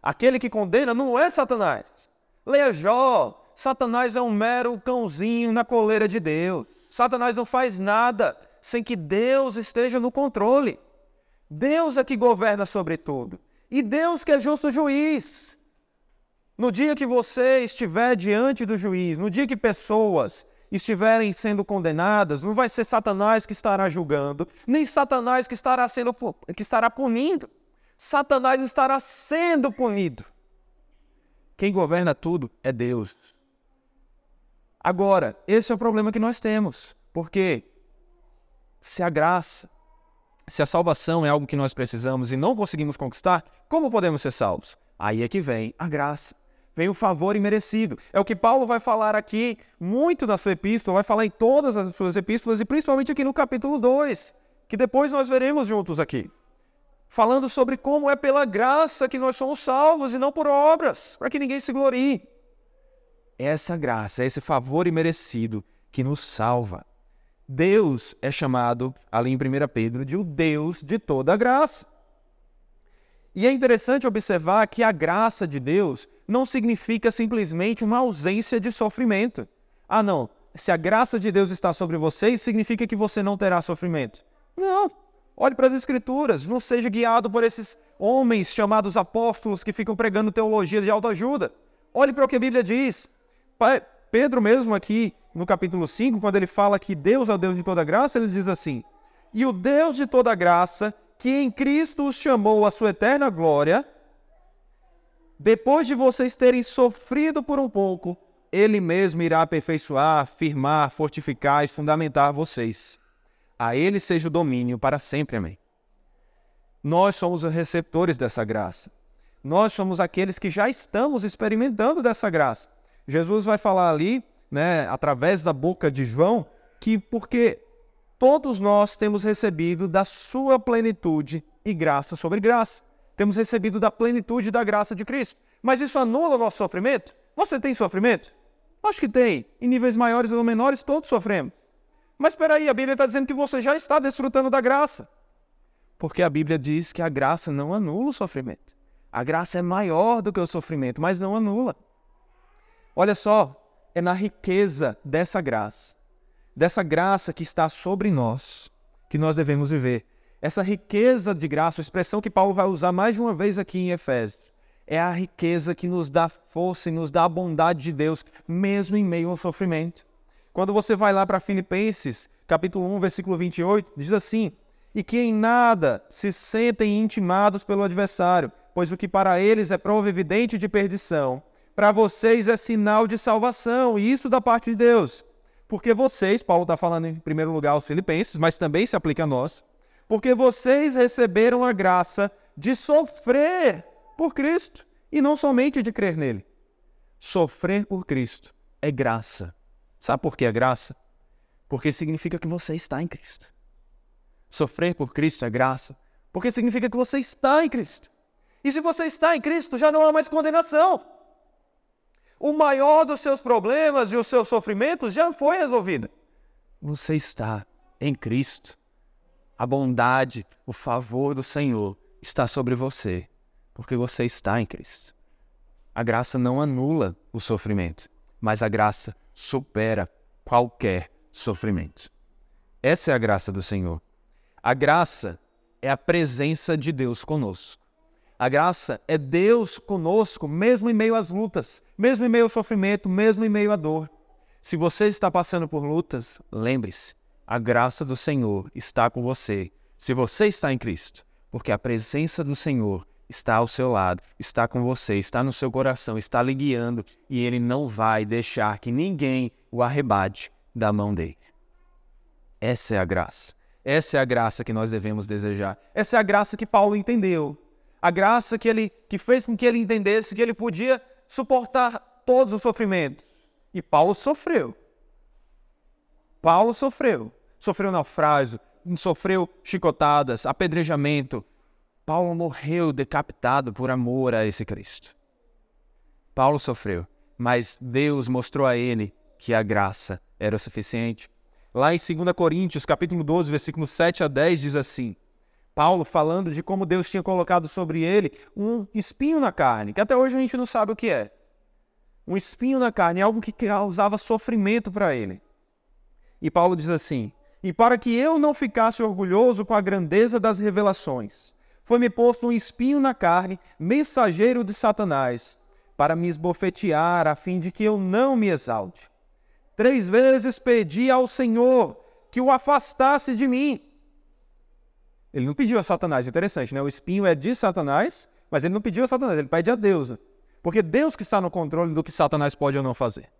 Aquele que condena não é Satanás. Leia Jó. Satanás é um mero cãozinho na coleira de Deus. Satanás não faz nada sem que Deus esteja no controle. Deus é que governa sobre tudo. E Deus que é justo juiz. No dia que você estiver diante do juiz, no dia que pessoas estiverem sendo condenadas, não vai ser Satanás que estará julgando, nem Satanás que estará sendo que estará punindo. Satanás estará sendo punido. Quem governa tudo é Deus. Agora, esse é o problema que nós temos, porque se a graça, se a salvação é algo que nós precisamos e não conseguimos conquistar, como podemos ser salvos? Aí é que vem a graça vem o favor imerecido. É o que Paulo vai falar aqui muito na sua epístola, vai falar em todas as suas epístolas e principalmente aqui no capítulo 2, que depois nós veremos juntos aqui. Falando sobre como é pela graça que nós somos salvos e não por obras, para que ninguém se glorie. Essa graça, esse favor imerecido que nos salva. Deus é chamado, ali em 1 Pedro, de o Deus de toda a graça. E é interessante observar que a graça de Deus não significa simplesmente uma ausência de sofrimento. Ah, não. Se a graça de Deus está sobre você, isso significa que você não terá sofrimento. Não. Olhe para as Escrituras. Não seja guiado por esses homens chamados apóstolos que ficam pregando teologia de autoajuda. Olhe para o que a Bíblia diz. Pedro, mesmo aqui no capítulo 5, quando ele fala que Deus é o Deus de toda graça, ele diz assim: E o Deus de toda graça que em Cristo os chamou à sua eterna glória, depois de vocês terem sofrido por um pouco, ele mesmo irá aperfeiçoar, firmar, fortificar e fundamentar vocês. A ele seja o domínio para sempre. Amém. Nós somos os receptores dessa graça. Nós somos aqueles que já estamos experimentando dessa graça. Jesus vai falar ali, né, através da boca de João, que porque todos nós temos recebido da sua plenitude e graça sobre graça. Temos recebido da plenitude da graça de Cristo. Mas isso anula o nosso sofrimento? Você tem sofrimento? Acho que tem. Em níveis maiores ou menores, todos sofremos. Mas espera aí, a Bíblia está dizendo que você já está desfrutando da graça. Porque a Bíblia diz que a graça não anula o sofrimento. A graça é maior do que o sofrimento, mas não anula. Olha só, é na riqueza dessa graça dessa graça que está sobre nós, que nós devemos viver. Essa riqueza de graça, a expressão que Paulo vai usar mais de uma vez aqui em Efésios, é a riqueza que nos dá força e nos dá a bondade de Deus, mesmo em meio ao sofrimento. Quando você vai lá para Filipenses, capítulo 1, versículo 28, diz assim: E que em nada se sentem intimados pelo adversário, pois o que para eles é prova evidente de perdição, para vocês é sinal de salvação, e isso da parte de Deus porque vocês, Paulo está falando em primeiro lugar aos filipenses, mas também se aplica a nós, porque vocês receberam a graça de sofrer por Cristo e não somente de crer nele. Sofrer por Cristo é graça. Sabe por que é graça? Porque significa que você está em Cristo. Sofrer por Cristo é graça, porque significa que você está em Cristo. E se você está em Cristo, já não há mais condenação o maior dos seus problemas e os seus sofrimentos já foi resolvido. Você está em Cristo. A bondade, o favor do Senhor está sobre você, porque você está em Cristo. A graça não anula o sofrimento, mas a graça supera qualquer sofrimento. Essa é a graça do Senhor. A graça é a presença de Deus conosco. A graça é Deus conosco, mesmo em meio às lutas, mesmo em meio ao sofrimento, mesmo em meio à dor. Se você está passando por lutas, lembre-se, a graça do Senhor está com você. Se você está em Cristo, porque a presença do Senhor está ao seu lado, está com você, está no seu coração, está lhe guiando e ele não vai deixar que ninguém o arrebate da mão dele. Essa é a graça. Essa é a graça que nós devemos desejar. Essa é a graça que Paulo entendeu. A graça que ele que fez com que ele entendesse que ele podia suportar todos os sofrimentos. E Paulo sofreu. Paulo sofreu. Sofreu naufrágio, sofreu chicotadas, apedrejamento. Paulo morreu decapitado por amor a esse Cristo. Paulo sofreu, mas Deus mostrou a ele que a graça era o suficiente. Lá em 2 Coríntios, capítulo 12, versículos 7 a 10, diz assim: Paulo falando de como Deus tinha colocado sobre ele um espinho na carne, que até hoje a gente não sabe o que é. Um espinho na carne, algo que causava sofrimento para ele. E Paulo diz assim: E para que eu não ficasse orgulhoso com a grandeza das revelações, foi-me posto um espinho na carne, mensageiro de Satanás, para me esbofetear, a fim de que eu não me exalte. Três vezes pedi ao Senhor que o afastasse de mim. Ele não pediu a Satanás, interessante, né? O espinho é de Satanás, mas ele não pediu a Satanás, ele pede a Deus. Porque Deus que está no controle do que Satanás pode ou não fazer.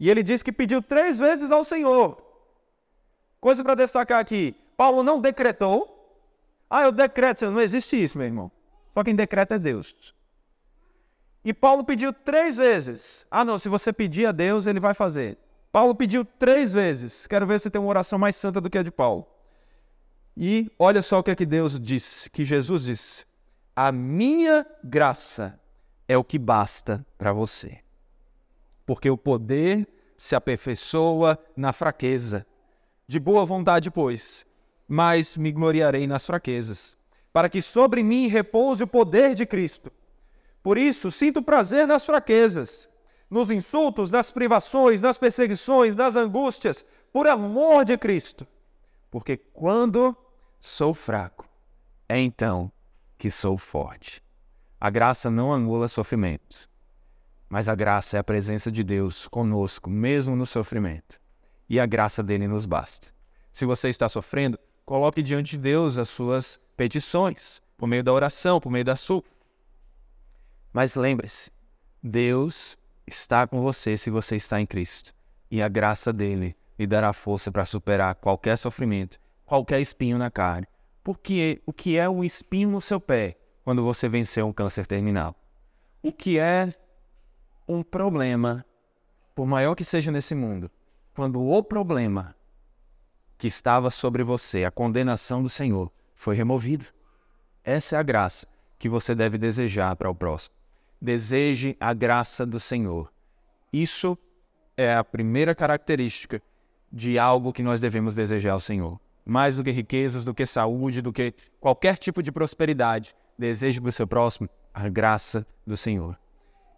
E ele diz que pediu três vezes ao Senhor. Coisa para destacar aqui: Paulo não decretou. Ah, eu decreto, não existe isso, meu irmão. Só quem decreta é Deus. E Paulo pediu três vezes. Ah, não, se você pedir a Deus, ele vai fazer. Paulo pediu três vezes. Quero ver se tem uma oração mais santa do que a de Paulo. E olha só o que é que Deus disse, que Jesus disse: A minha graça é o que basta para você. Porque o poder se aperfeiçoa na fraqueza. De boa vontade, pois, mas me gloriarei nas fraquezas, para que sobre mim repouse o poder de Cristo. Por isso, sinto prazer nas fraquezas, nos insultos, nas privações, nas perseguições, nas angústias, por amor de Cristo. Porque quando sou fraco, é então que sou forte. A graça não anula sofrimento, mas a graça é a presença de Deus conosco, mesmo no sofrimento. E a graça dele nos basta. Se você está sofrendo, coloque diante de Deus as suas petições, por meio da oração, por meio da súplica. Mas lembre-se, Deus está com você se você está em Cristo. E a graça dele lhe dará força para superar qualquer sofrimento, qualquer espinho na carne. Porque o que é um espinho no seu pé quando você venceu um câncer terminal? O que é um problema, por maior que seja nesse mundo, quando o problema que estava sobre você, a condenação do Senhor, foi removido? Essa é a graça que você deve desejar para o próximo deseje a graça do Senhor. Isso é a primeira característica de algo que nós devemos desejar ao Senhor. Mais do que riquezas, do que saúde, do que qualquer tipo de prosperidade, deseje para o seu próximo a graça do Senhor.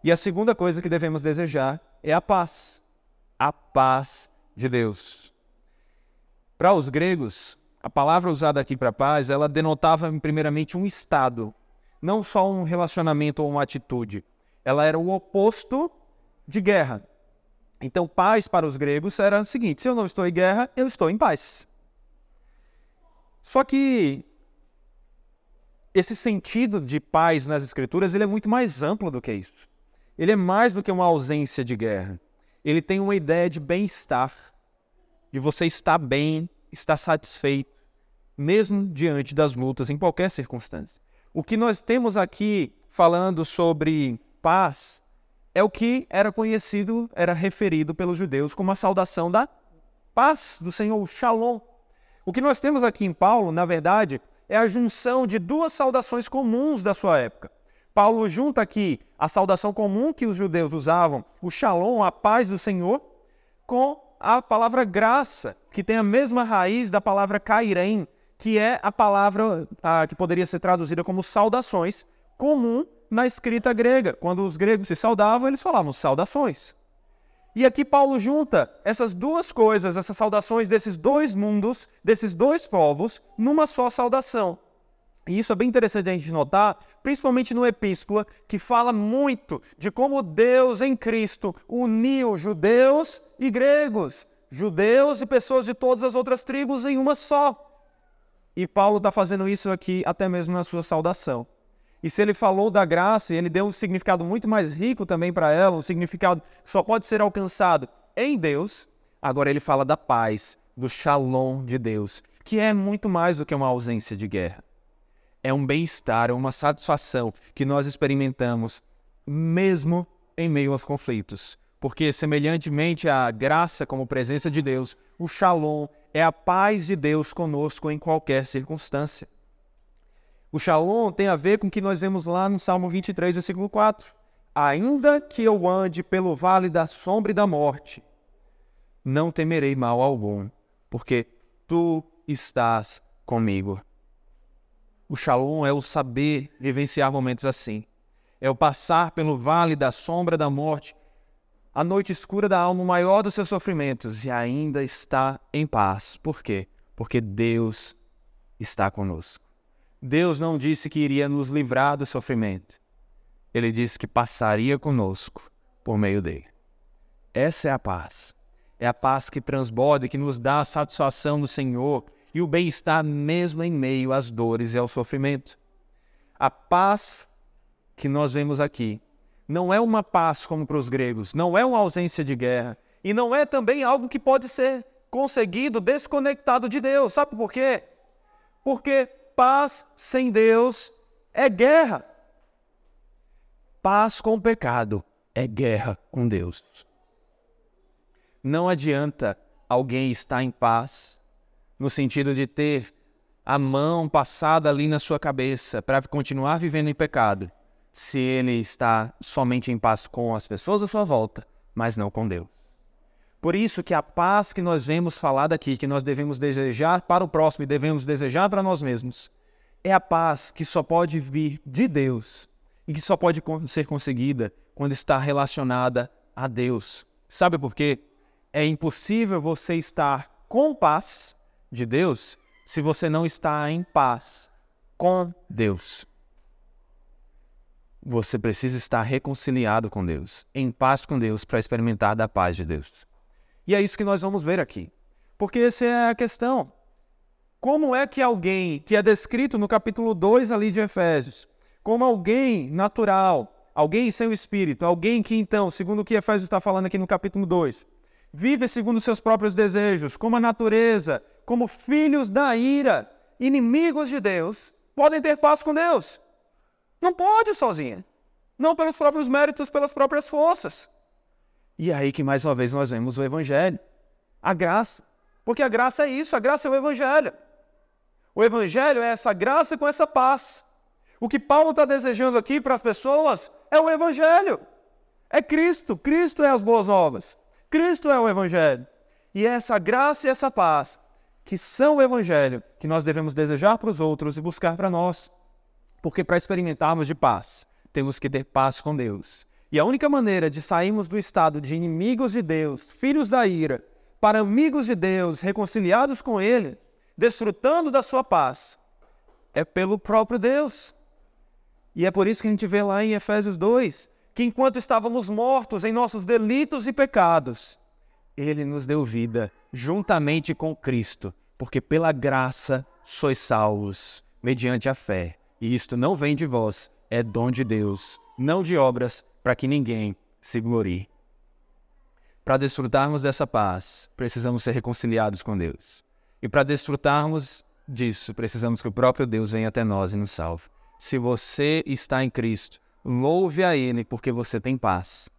E a segunda coisa que devemos desejar é a paz. A paz de Deus. Para os gregos, a palavra usada aqui para paz, ela denotava primeiramente um estado, não só um relacionamento ou uma atitude. Ela era o oposto de guerra. Então, paz para os gregos era o seguinte: se eu não estou em guerra, eu estou em paz. Só que esse sentido de paz nas escrituras ele é muito mais amplo do que isso. Ele é mais do que uma ausência de guerra. Ele tem uma ideia de bem-estar, de você estar bem, estar satisfeito, mesmo diante das lutas, em qualquer circunstância. O que nós temos aqui falando sobre paz é o que era conhecido, era referido pelos judeus como a saudação da paz do Senhor, o Shalom. O que nós temos aqui em Paulo, na verdade, é a junção de duas saudações comuns da sua época. Paulo junta aqui a saudação comum que os judeus usavam, o Shalom, a paz do Senhor, com a palavra graça, que tem a mesma raiz da palavra kairem, que é a palavra a, que poderia ser traduzida como saudações, comum na escrita grega. Quando os gregos se saudavam, eles falavam saudações. E aqui Paulo junta essas duas coisas, essas saudações desses dois mundos, desses dois povos, numa só saudação. E isso é bem interessante a gente notar, principalmente no Epístola, que fala muito de como Deus em Cristo uniu judeus e gregos, judeus e pessoas de todas as outras tribos em uma só. E Paulo está fazendo isso aqui até mesmo na sua saudação. E se ele falou da graça, ele deu um significado muito mais rico também para ela, um significado que só pode ser alcançado em Deus, agora ele fala da paz, do shalom de Deus, que é muito mais do que uma ausência de guerra é um bem-estar, é uma satisfação que nós experimentamos mesmo em meio aos conflitos. Porque, semelhantemente à graça como presença de Deus, o shalom é a paz de Deus conosco em qualquer circunstância. O shalom tem a ver com o que nós vemos lá no Salmo 23, versículo 4. Ainda que eu ande pelo vale da sombra e da morte, não temerei mal algum, porque tu estás comigo. O shalom é o saber vivenciar momentos assim. É o passar pelo vale da sombra da morte, a noite escura da alma, o maior dos seus sofrimentos, e ainda está em paz. Por quê? Porque Deus está conosco. Deus não disse que iria nos livrar do sofrimento. Ele disse que passaria conosco por meio dele. Essa é a paz. É a paz que transborda e que nos dá a satisfação no Senhor e o bem-estar mesmo em meio às dores e ao sofrimento. A paz que nós vemos aqui não é uma paz como para os gregos, não é uma ausência de guerra e não é também algo que pode ser conseguido desconectado de Deus. Sabe por quê? Porque paz sem Deus é guerra. Paz com o pecado é guerra com Deus. Não adianta alguém estar em paz no sentido de ter a mão passada ali na sua cabeça para continuar vivendo em pecado, se ele está somente em paz com as pessoas à sua volta, mas não com Deus. Por isso que a paz que nós vemos falada aqui, que nós devemos desejar para o próximo e devemos desejar para nós mesmos, é a paz que só pode vir de Deus e que só pode ser conseguida quando está relacionada a Deus. Sabe por quê? É impossível você estar com paz de Deus se você não está em paz com Deus. Você precisa estar reconciliado com Deus, em paz com Deus, para experimentar da paz de Deus. E é isso que nós vamos ver aqui. Porque essa é a questão. Como é que alguém que é descrito no capítulo 2 ali de Efésios, como alguém natural, alguém sem o espírito, alguém que então, segundo o que Efésios está falando aqui no capítulo 2, vive segundo seus próprios desejos, como a natureza, como filhos da ira, inimigos de Deus, podem ter paz com Deus. Não pode sozinha. Não pelos próprios méritos, pelas próprias forças. E aí que mais uma vez nós vemos o Evangelho. A graça. Porque a graça é isso, a graça é o Evangelho. O Evangelho é essa graça com essa paz. O que Paulo está desejando aqui para as pessoas é o Evangelho. É Cristo. Cristo é as boas novas. Cristo é o Evangelho. E é essa graça e essa paz que são o Evangelho que nós devemos desejar para os outros e buscar para nós. Porque para experimentarmos de paz, temos que ter paz com Deus. E a única maneira de sairmos do estado de inimigos de Deus, filhos da ira, para amigos de Deus, reconciliados com Ele, desfrutando da sua paz, é pelo próprio Deus. E é por isso que a gente vê lá em Efésios 2 que enquanto estávamos mortos em nossos delitos e pecados, Ele nos deu vida juntamente com Cristo, porque pela graça sois salvos, mediante a fé. E isto não vem de vós, é dom de Deus, não de obras, para que ninguém se glorie. Para desfrutarmos dessa paz, precisamos ser reconciliados com Deus. E para desfrutarmos disso, precisamos que o próprio Deus venha até nós e nos salve. Se você está em Cristo, louve a Ele porque você tem paz.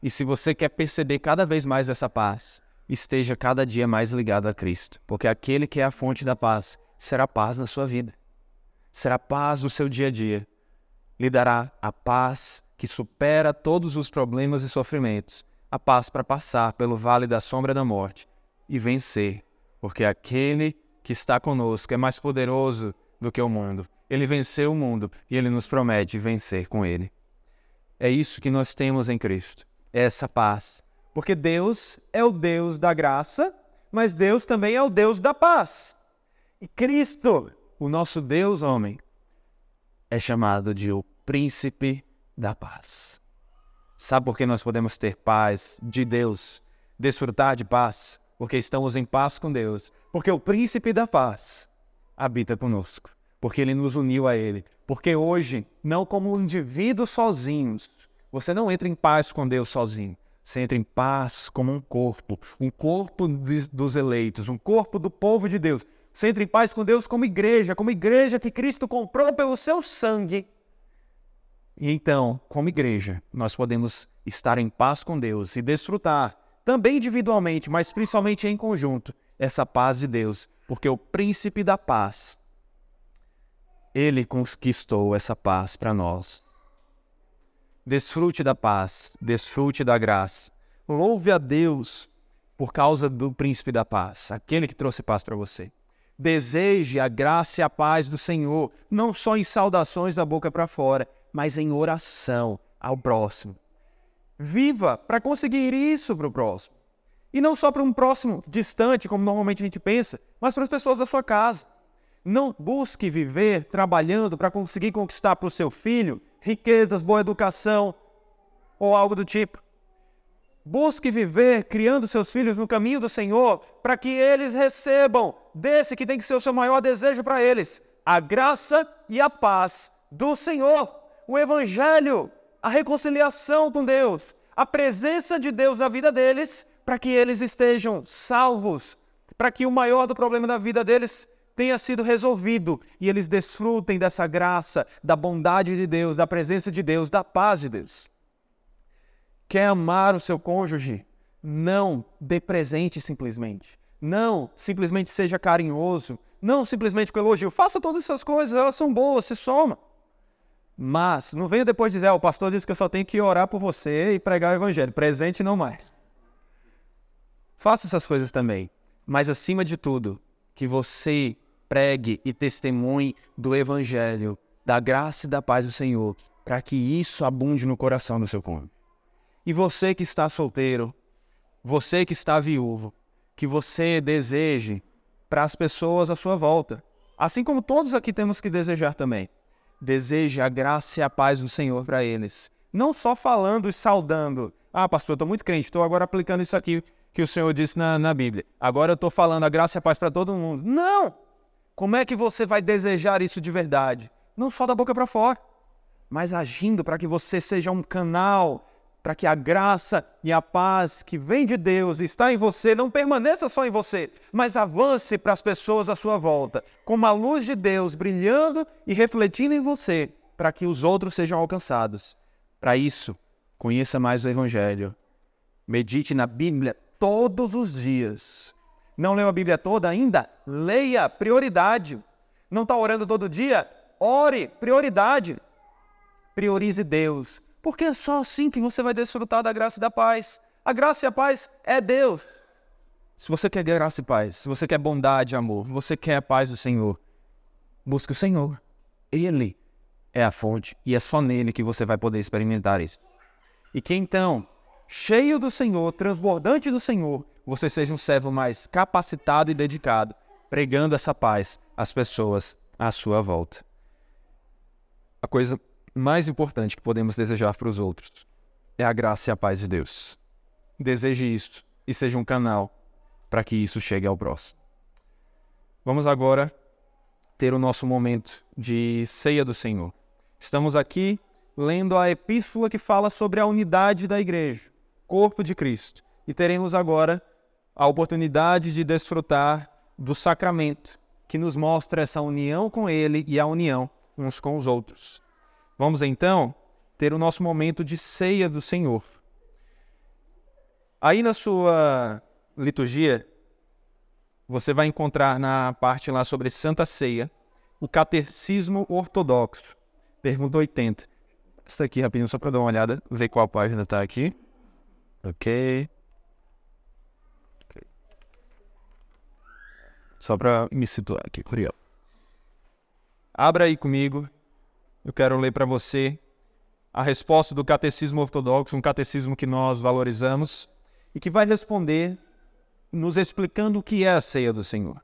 E se você quer perceber cada vez mais essa paz, esteja cada dia mais ligado a Cristo, porque aquele que é a fonte da paz será paz na sua vida. Será paz no seu dia a dia. Lhe dará a paz que supera todos os problemas e sofrimentos, a paz para passar pelo vale da sombra da morte e vencer, porque aquele que está conosco é mais poderoso do que o mundo. Ele venceu o mundo e ele nos promete vencer com ele. É isso que nós temos em Cristo, é essa paz porque Deus é o Deus da graça, mas Deus também é o Deus da paz. E Cristo o nosso Deus homem é chamado de o príncipe da paz. Sabe por que nós podemos ter paz de Deus, desfrutar de paz? Porque estamos em paz com Deus. Porque o príncipe da paz habita conosco. Porque ele nos uniu a ele. Porque hoje, não como indivíduos sozinhos, você não entra em paz com Deus sozinho. Você entra em paz como um corpo, um corpo dos eleitos, um corpo do povo de Deus. Você entra em paz com Deus como igreja, como igreja que Cristo comprou pelo seu sangue. E então, como igreja, nós podemos estar em paz com Deus e desfrutar, também individualmente, mas principalmente em conjunto, essa paz de Deus, porque o príncipe da paz, ele conquistou essa paz para nós. Desfrute da paz, desfrute da graça. Louve a Deus por causa do príncipe da paz, aquele que trouxe paz para você. Deseje a graça e a paz do Senhor, não só em saudações da boca para fora, mas em oração ao próximo. Viva para conseguir isso para o próximo. E não só para um próximo distante, como normalmente a gente pensa, mas para as pessoas da sua casa. Não busque viver trabalhando para conseguir conquistar para o seu filho riquezas, boa educação ou algo do tipo. Busque viver criando seus filhos no caminho do Senhor para que eles recebam desse que tem que ser o seu maior desejo para eles, a graça e a paz do Senhor, o Evangelho, a reconciliação com Deus, a presença de Deus na vida deles para que eles estejam salvos, para que o maior do problema da vida deles tenha sido resolvido e eles desfrutem dessa graça, da bondade de Deus, da presença de Deus, da paz de Deus. Quer amar o seu cônjuge? Não dê presente simplesmente. Não simplesmente seja carinhoso. Não simplesmente com elogio. Faça todas essas coisas, elas são boas, se soma. Mas não venha depois dizer, ah, o pastor disse que eu só tenho que orar por você e pregar o evangelho. Presente não mais. Faça essas coisas também. Mas acima de tudo, que você pregue e testemunhe do Evangelho, da graça e da paz do Senhor, para que isso abunde no coração do seu cônjuge. E você que está solteiro, você que está viúvo, que você deseje para as pessoas à sua volta, assim como todos aqui temos que desejar também. Deseje a graça e a paz do Senhor para eles. Não só falando e saudando. Ah, pastor, estou muito crente, estou agora aplicando isso aqui que o Senhor disse na, na Bíblia. Agora eu estou falando a graça e a paz para todo mundo. Não! Como é que você vai desejar isso de verdade? Não só da boca para fora, mas agindo para que você seja um canal, para que a graça e a paz que vem de Deus está em você não permaneça só em você, mas avance para as pessoas à sua volta, como a luz de Deus brilhando e refletindo em você, para que os outros sejam alcançados. Para isso, conheça mais o Evangelho. Medite na Bíblia todos os dias não leu a Bíblia toda ainda? Leia, prioridade. Não está orando todo dia? Ore, prioridade. Priorize Deus, porque é só assim que você vai desfrutar da graça e da paz. A graça e a paz é Deus. Se você quer graça e paz, se você quer bondade e amor, se você quer a paz do Senhor, busque o Senhor. Ele é a fonte e é só nele que você vai poder experimentar isso. E que então, cheio do Senhor, transbordante do Senhor, você seja um servo mais capacitado e dedicado, pregando essa paz às pessoas à sua volta. A coisa mais importante que podemos desejar para os outros é a graça e a paz de Deus. Deseje isso e seja um canal para que isso chegue ao próximo. Vamos agora ter o nosso momento de ceia do Senhor. Estamos aqui lendo a epístola que fala sobre a unidade da igreja, corpo de Cristo. E teremos agora a oportunidade de desfrutar do sacramento que nos mostra essa união com Ele e a união uns com os outros. Vamos então ter o nosso momento de ceia do Senhor. Aí na sua liturgia, você vai encontrar na parte lá sobre Santa Ceia o Catecismo Ortodoxo, pergunta 80. Isso aqui rapidinho só para dar uma olhada, ver qual página está aqui. Ok. Só para me situar aqui, Curiel. Abra aí comigo. Eu quero ler para você a resposta do Catecismo Ortodoxo, um catecismo que nós valorizamos e que vai responder nos explicando o que é a ceia do Senhor.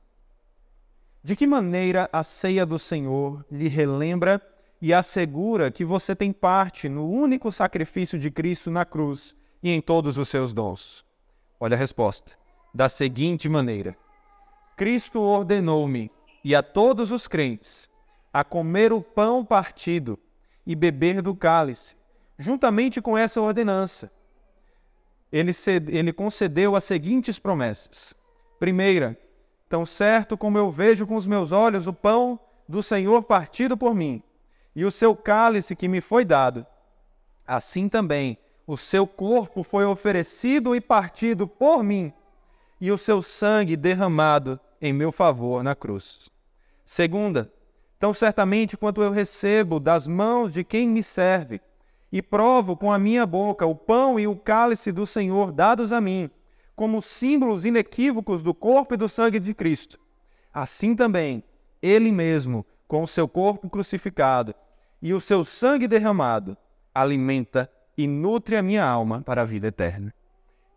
De que maneira a ceia do Senhor lhe relembra e assegura que você tem parte no único sacrifício de Cristo na cruz e em todos os seus dons? Olha a resposta. Da seguinte maneira: Cristo ordenou-me e a todos os crentes a comer o pão partido e beber do cálice, juntamente com essa ordenança. Ele, ele concedeu as seguintes promessas. Primeira, tão certo como eu vejo com os meus olhos o pão do Senhor partido por mim, e o seu cálice que me foi dado, assim também o seu corpo foi oferecido e partido por mim, e o seu sangue derramado em meu favor na cruz. Segunda, Tão certamente quanto eu recebo das mãos de quem me serve, e provo com a minha boca o pão e o cálice do Senhor dados a mim, como símbolos inequívocos do corpo e do sangue de Cristo. Assim também, Ele mesmo, com o seu corpo crucificado e o seu sangue derramado, alimenta e nutre a minha alma para a vida eterna.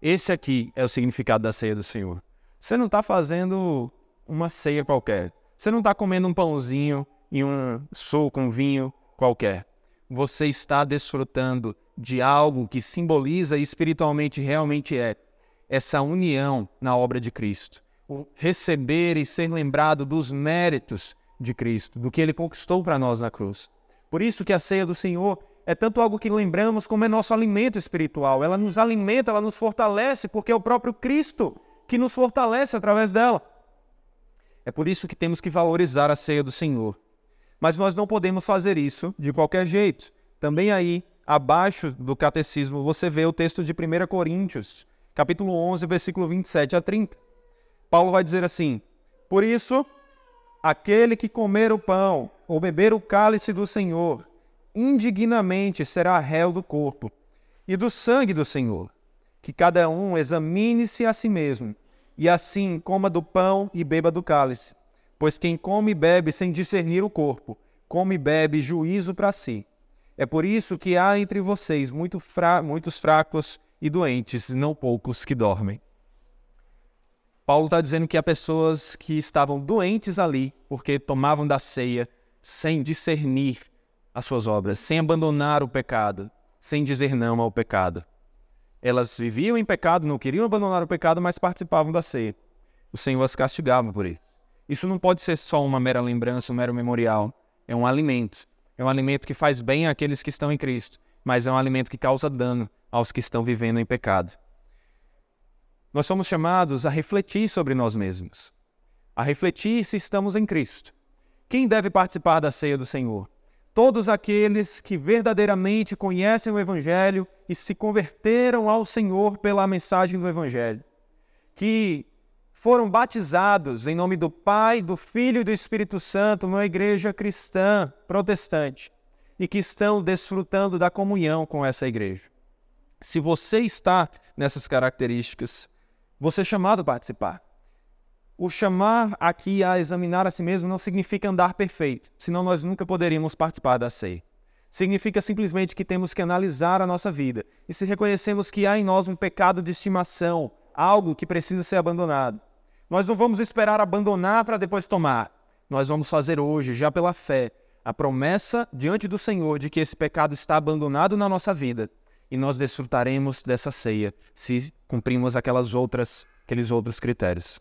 Esse aqui é o significado da ceia do Senhor. Você não está fazendo uma ceia qualquer. Você não está comendo um pãozinho e um suco, um vinho qualquer. Você está desfrutando de algo que simboliza e espiritualmente realmente é essa união na obra de Cristo. O receber e ser lembrado dos méritos de Cristo, do que ele conquistou para nós na cruz. Por isso que a ceia do Senhor é tanto algo que lembramos como é nosso alimento espiritual. Ela nos alimenta, ela nos fortalece, porque é o próprio Cristo que nos fortalece através dela. É por isso que temos que valorizar a ceia do Senhor. Mas nós não podemos fazer isso de qualquer jeito. Também aí, abaixo do catecismo, você vê o texto de 1 Coríntios, capítulo 11, versículo 27 a 30. Paulo vai dizer assim: Por isso, aquele que comer o pão ou beber o cálice do Senhor, indignamente será réu do corpo e do sangue do Senhor. Que cada um examine-se a si mesmo, e assim coma do pão e beba do cálice. Pois quem come e bebe sem discernir o corpo, come e bebe juízo para si. É por isso que há entre vocês muito fra muitos fracos e doentes, não poucos que dormem. Paulo está dizendo que há pessoas que estavam doentes ali porque tomavam da ceia sem discernir as suas obras, sem abandonar o pecado, sem dizer não ao pecado. Elas viviam em pecado, não queriam abandonar o pecado, mas participavam da ceia. O Senhor as castigava por isso. Isso não pode ser só uma mera lembrança, um mero memorial. É um alimento. É um alimento que faz bem àqueles que estão em Cristo, mas é um alimento que causa dano aos que estão vivendo em pecado. Nós somos chamados a refletir sobre nós mesmos, a refletir se estamos em Cristo. Quem deve participar da ceia do Senhor? Todos aqueles que verdadeiramente conhecem o Evangelho e se converteram ao Senhor pela mensagem do Evangelho. Que foram batizados em nome do Pai, do Filho e do Espírito Santo numa igreja cristã protestante e que estão desfrutando da comunhão com essa igreja. Se você está nessas características, você é chamado a participar. O chamar aqui a examinar a si mesmo não significa andar perfeito, senão nós nunca poderíamos participar da ceia. Significa simplesmente que temos que analisar a nossa vida e se reconhecemos que há em nós um pecado de estimação, algo que precisa ser abandonado, nós não vamos esperar abandonar para depois tomar. Nós vamos fazer hoje, já pela fé, a promessa diante do Senhor de que esse pecado está abandonado na nossa vida e nós desfrutaremos dessa ceia se cumprimos aquelas outras, aqueles outros critérios.